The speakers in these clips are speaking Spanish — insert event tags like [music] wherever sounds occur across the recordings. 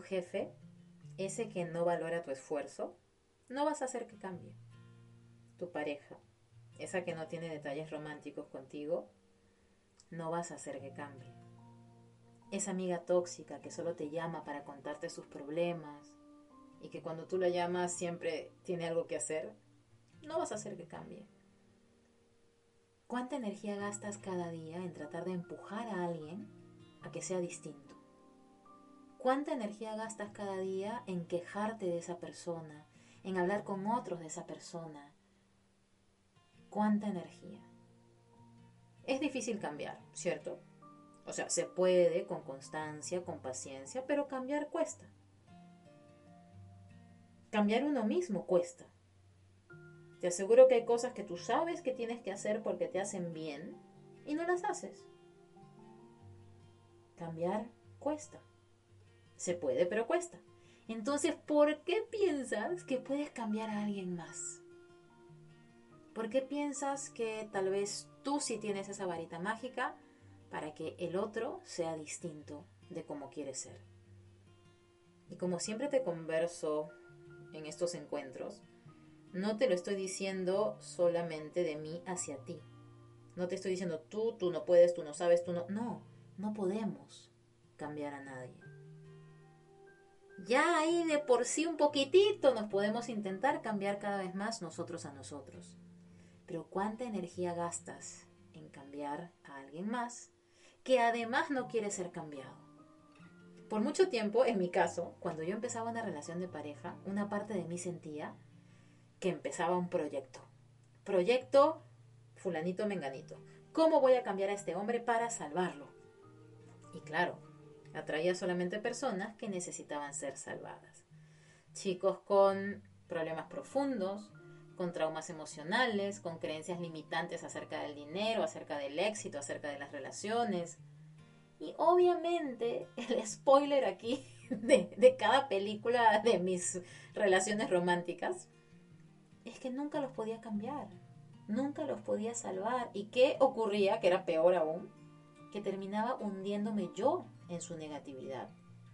Jefe, ese que no valora tu esfuerzo, no vas a hacer que cambie. Tu pareja, esa que no tiene detalles románticos contigo, no vas a hacer que cambie. Esa amiga tóxica que solo te llama para contarte sus problemas y que cuando tú la llamas siempre tiene algo que hacer, no vas a hacer que cambie. ¿Cuánta energía gastas cada día en tratar de empujar a alguien a que sea distinto? ¿Cuánta energía gastas cada día en quejarte de esa persona, en hablar con otros de esa persona, cuánta energía. Es difícil cambiar, ¿cierto? O sea, se puede con constancia, con paciencia, pero cambiar cuesta. Cambiar uno mismo cuesta. Te aseguro que hay cosas que tú sabes que tienes que hacer porque te hacen bien y no las haces. Cambiar cuesta. Se puede, pero cuesta. Entonces, ¿por qué piensas que puedes cambiar a alguien más? ¿Por qué piensas que tal vez tú sí tienes esa varita mágica para que el otro sea distinto de como quiere ser? Y como siempre te converso en estos encuentros, no te lo estoy diciendo solamente de mí hacia ti. No te estoy diciendo tú, tú no puedes, tú no sabes, tú no... No, no podemos cambiar a nadie. Ya ahí de por sí un poquitito nos podemos intentar cambiar cada vez más nosotros a nosotros. Pero ¿cuánta energía gastas en cambiar a alguien más que además no quiere ser cambiado? Por mucho tiempo, en mi caso, cuando yo empezaba una relación de pareja, una parte de mí sentía que empezaba un proyecto. Proyecto fulanito menganito. ¿Cómo voy a cambiar a este hombre para salvarlo? Y claro, atraía solamente personas que necesitaban ser salvadas. Chicos con problemas profundos, con traumas emocionales, con creencias limitantes acerca del dinero, acerca del éxito, acerca de las relaciones. Y obviamente el spoiler aquí [laughs] de, de, cada película de mis relaciones románticas es que nunca los podía cambiar, nunca los podía salvar. ¿Y qué ocurría? Que era peor aún, que terminaba hundiéndome yo en su negatividad.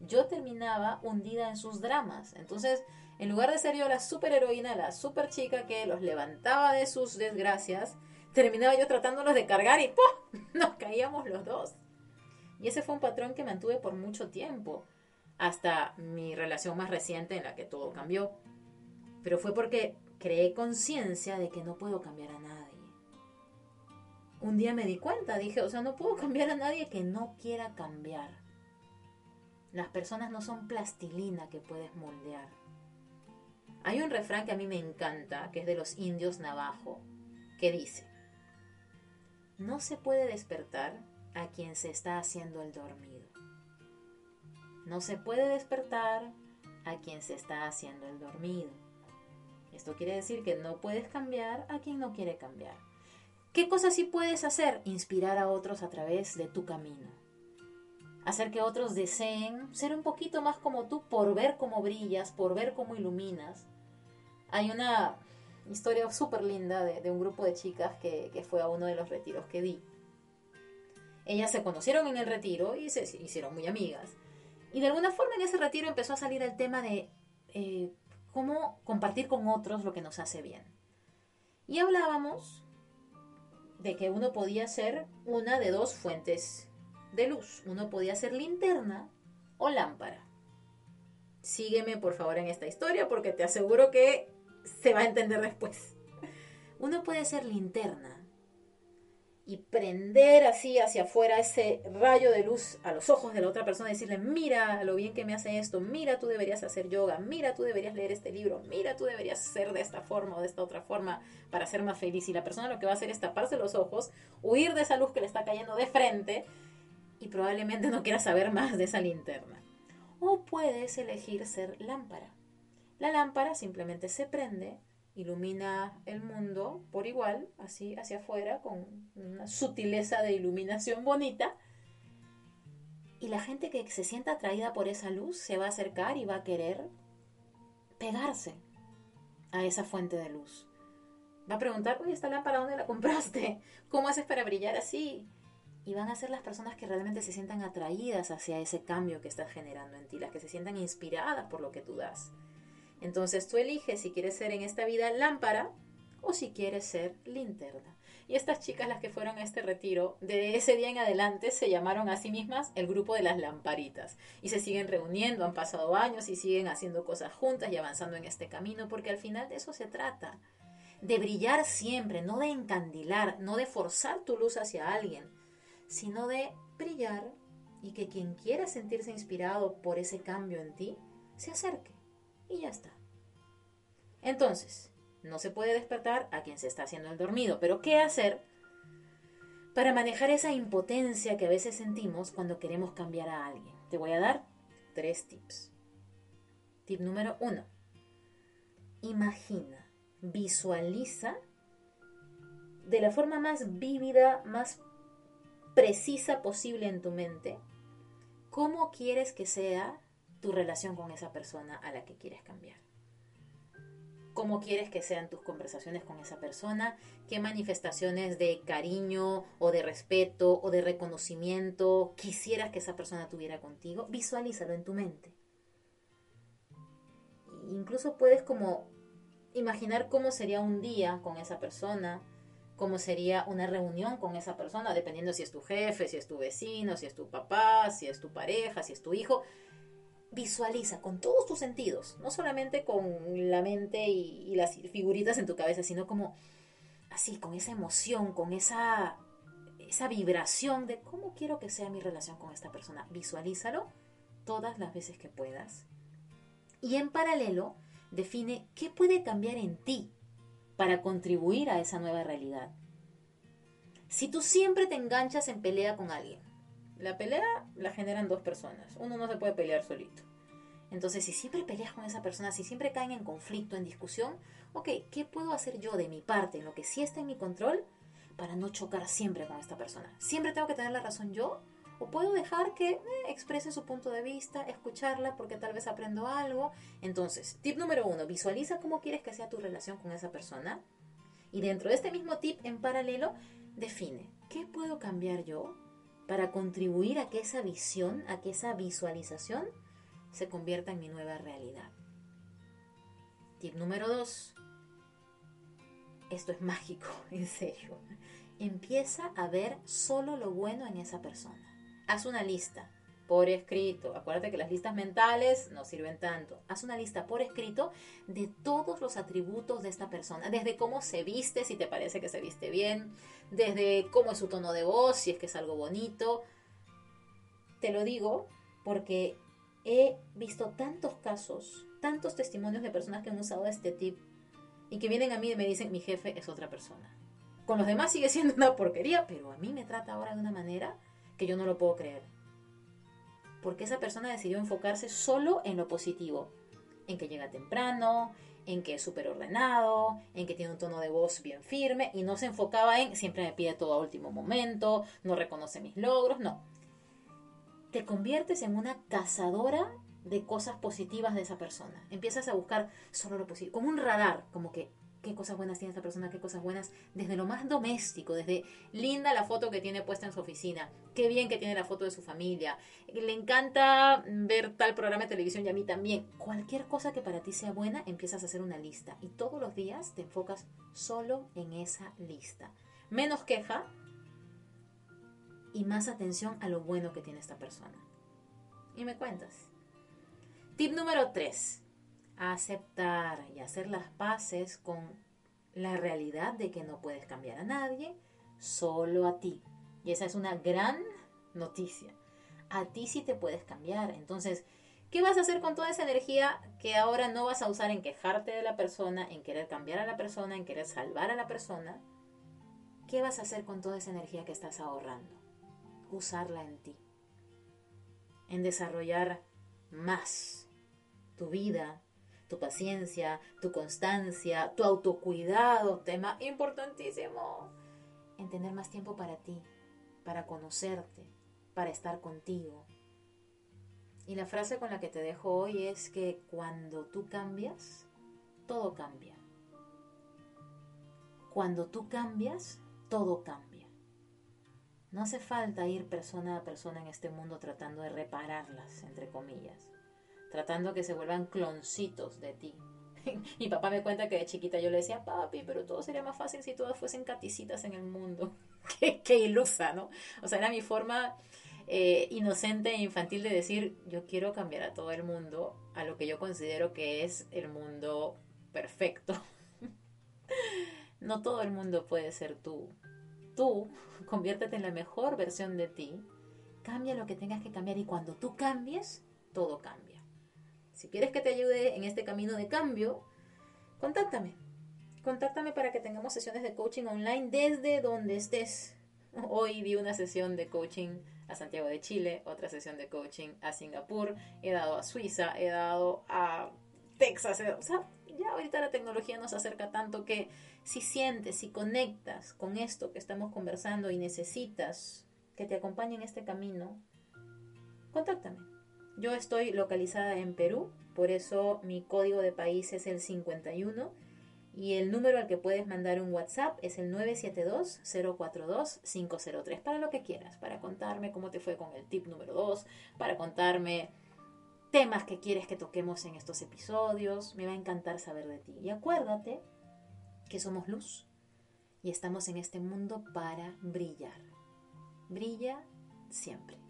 Yo terminaba hundida en sus dramas. Entonces, en lugar de ser yo la superheroína, la super chica que los levantaba de sus desgracias, terminaba yo tratándolos de cargar y ¡pum! [laughs] nos caíamos los dos. Y ese fue un patrón que mantuve por mucho tiempo, hasta mi relación más reciente en la que todo cambió. Pero fue porque creé conciencia de que no puedo cambiar a nadie. Un día me di cuenta, dije, o sea, no puedo cambiar a nadie que no quiera cambiar. Las personas no son plastilina que puedes moldear. Hay un refrán que a mí me encanta, que es de los indios navajo, que dice, no se puede despertar a quien se está haciendo el dormido. No se puede despertar a quien se está haciendo el dormido. Esto quiere decir que no puedes cambiar a quien no quiere cambiar. ¿Qué cosas sí puedes hacer? Inspirar a otros a través de tu camino. Hacer que otros deseen ser un poquito más como tú por ver cómo brillas, por ver cómo iluminas, hay una historia súper linda de, un grupo de chicas que, fue a uno de los retiros que di. Ellas se conocieron en el retiro y se hicieron muy amigas. Y de alguna forma en ese retiro empezó a salir el tema de eh, cómo compartir con otros lo que nos hace bien. Y hablábamos de que uno podía ser una de dos fuentes de luz. Uno podía ser linterna o lámpara. Sígueme por favor en esta historia porque te aseguro que se va a entender después. Uno puede ser linterna y prender así hacia afuera ese rayo de luz a los ojos de la otra persona y decirle, mira lo bien que me hace esto, mira tú deberías hacer yoga, mira tú deberías leer este libro, mira tú deberías ser de esta forma o de esta otra forma para ser más feliz. Y la persona lo que va a hacer es taparse los ojos, huir de esa luz que le está cayendo de frente y probablemente no quieras saber más de esa linterna. O puedes elegir ser lámpara. La lámpara simplemente se prende, ilumina el mundo por igual, así hacia afuera, con una sutileza de iluminación bonita. Y la gente que se sienta atraída por esa luz se va a acercar y va a querer pegarse a esa fuente de luz. Va a preguntar, oye, esta lámpara, ¿dónde la compraste? ¿Cómo haces para brillar así? Y van a ser las personas que realmente se sientan atraídas hacia ese cambio que estás generando en ti, las que se sientan inspiradas por lo que tú das. Entonces tú eliges si quieres ser en esta vida lámpara o si quieres ser linterna. Y estas chicas, las que fueron a este retiro, de ese día en adelante se llamaron a sí mismas el grupo de las lamparitas. Y se siguen reuniendo, han pasado años y siguen haciendo cosas juntas y avanzando en este camino, porque al final de eso se trata. De brillar siempre, no de encandilar, no de forzar tu luz hacia alguien, sino de brillar y que quien quiera sentirse inspirado por ese cambio en ti, se acerque. Y ya está. Entonces, no se puede despertar a quien se está haciendo el dormido, pero ¿qué hacer para manejar esa impotencia que a veces sentimos cuando queremos cambiar a alguien? Te voy a dar tres tips. Tip número uno. Imagina, visualiza de la forma más vívida, más precisa posible en tu mente, cómo quieres que sea tu relación con esa persona a la que quieres cambiar. Cómo quieres que sean tus conversaciones con esa persona, qué manifestaciones de cariño o de respeto o de reconocimiento quisieras que esa persona tuviera contigo. Visualízalo en tu mente. Incluso puedes como imaginar cómo sería un día con esa persona, cómo sería una reunión con esa persona, dependiendo si es tu jefe, si es tu vecino, si es tu papá, si es tu pareja, si es tu hijo. Visualiza con todos tus sentidos, no solamente con la mente y, las figuritas en tu cabeza, sino como así, con esa emoción, con esa, esa vibración de cómo quiero que sea mi relación con esta persona. Visualízalo todas las veces que puedas. Y en paralelo, define qué puede cambiar en ti para contribuir a esa nueva realidad. Si tú siempre te enganchas en pelea con alguien, la pelea la generan dos personas, uno no se puede pelear solito. Entonces, si siempre peleas con esa persona, si siempre caen en conflicto, en discusión, ok, ¿qué puedo hacer yo de mi parte, en lo que sí está en mi control, para no chocar siempre con esta persona? ¿Siempre tengo que tener la razón yo? O puedo dejar que eh, exprese su punto de vista, escucharla porque tal vez aprendo algo. Entonces, tip número uno, visualiza cómo quieres que sea tu relación con esa persona. Y dentro de este mismo tip, en paralelo, define, ¿qué puedo cambiar yo para contribuir a que esa visión, a que esa visualización se convierta en mi nueva realidad? Tip número dos, esto es mágico, [laughs] en serio. Empieza a ver solo lo bueno en esa persona haz una lista por escrito. Acuérdate que las listas mentales no sirven tanto. Haz una lista por escrito de todos los atributos de esta persona, desde cómo se viste, si te parece que se viste bien, desde cómo es su tono de voz, si es que es algo bonito. Te lo digo porque he visto tantos casos, tantos testimonios de personas que han usado este tip y que vienen a mí y me dicen, mi jefe es otra persona. Con los demás sigue siendo una porquería, pero a mí me trata ahora de una manera que yo no lo puedo creer. Porque esa persona decidió enfocarse solo en lo positivo, en que llega temprano, en que es súper ordenado, en que tiene un tono de voz bien firme y no se enfocaba en siempre me pide todo a último momento, no reconoce mis logros, no. Te conviertes en una cazadora de cosas positivas de esa persona. Empiezas a buscar solo lo positivo, como un radar, como que qué cosas buenas tiene esta persona, qué cosas buenas, desde lo más doméstico, desde linda la foto que tiene puesta en su oficina, qué bien que tiene la foto de su familia, le encanta ver tal programa de televisión y a mí también. Cualquier cosa que para ti sea buena, empiezas a hacer una lista y todos los días te enfocas solo en esa lista. Menos queja y más atención a lo bueno que tiene esta persona. Y me cuentas. Tip número 3 aceptar y hacer las paces con la realidad de que no puedes cambiar a nadie, solo a ti. Y esa es una gran noticia. A ti sí te puedes cambiar. Entonces, ¿qué vas a hacer con toda esa energía que ahora no vas a usar en quejarte de la persona, en querer cambiar a la persona, en querer salvar a la persona? ¿Qué vas a hacer con toda esa energía que estás ahorrando? Usarla en ti. en desarrollar más tu vida, tu paciencia, tu constancia, tu autocuidado, tema importantísimo, en tener más tiempo para ti, para conocerte, para estar contigo. Y la frase con la que te dejo hoy es que cuando tú cambias, todo cambia. Cuando tú cambias, todo cambia. No hace falta ir persona a persona en este mundo tratando de repararlas, entre comillas tratando que se vuelvan cloncitos de ti. [laughs] Mi papá me cuenta que de chiquita yo le decía, papi, pero todo sería más fácil si todas fuesen caticitas en el mundo. [laughs] qué, ilusa, ¿no? O sea, era mi forma eh, inocente e infantil de decir, yo quiero cambiar a todo el mundo a lo que yo considero que es el mundo perfecto. [laughs] no todo el mundo puede ser tú. Tú, conviértete en la mejor versión de ti, cambia lo que tengas que cambiar y cuando tú cambies, todo cambia. Si quieres que te ayude en este camino de cambio, contáctame. Contáctame para que tengamos sesiones de coaching online desde donde estés. Hoy di una sesión de coaching a Santiago de Chile, otra sesión de coaching a Singapur, he dado a Suiza, he dado a Texas. O sea, ya ahorita la tecnología nos acerca tanto que si sientes, si conectas con esto que estamos conversando y necesitas que te acompañe en este camino, contáctame. Yo estoy localizada en Perú, por eso mi código de país es el 51 y el número al que puedes mandar un WhatsApp es el 972-042-503 para lo que quieras, para contarme cómo te fue con el tip número 2, para contarme temas que quieres que toquemos en estos episodios. Me va a encantar saber de ti. Y acuérdate que somos luz y estamos en este mundo para brillar. Brilla siempre.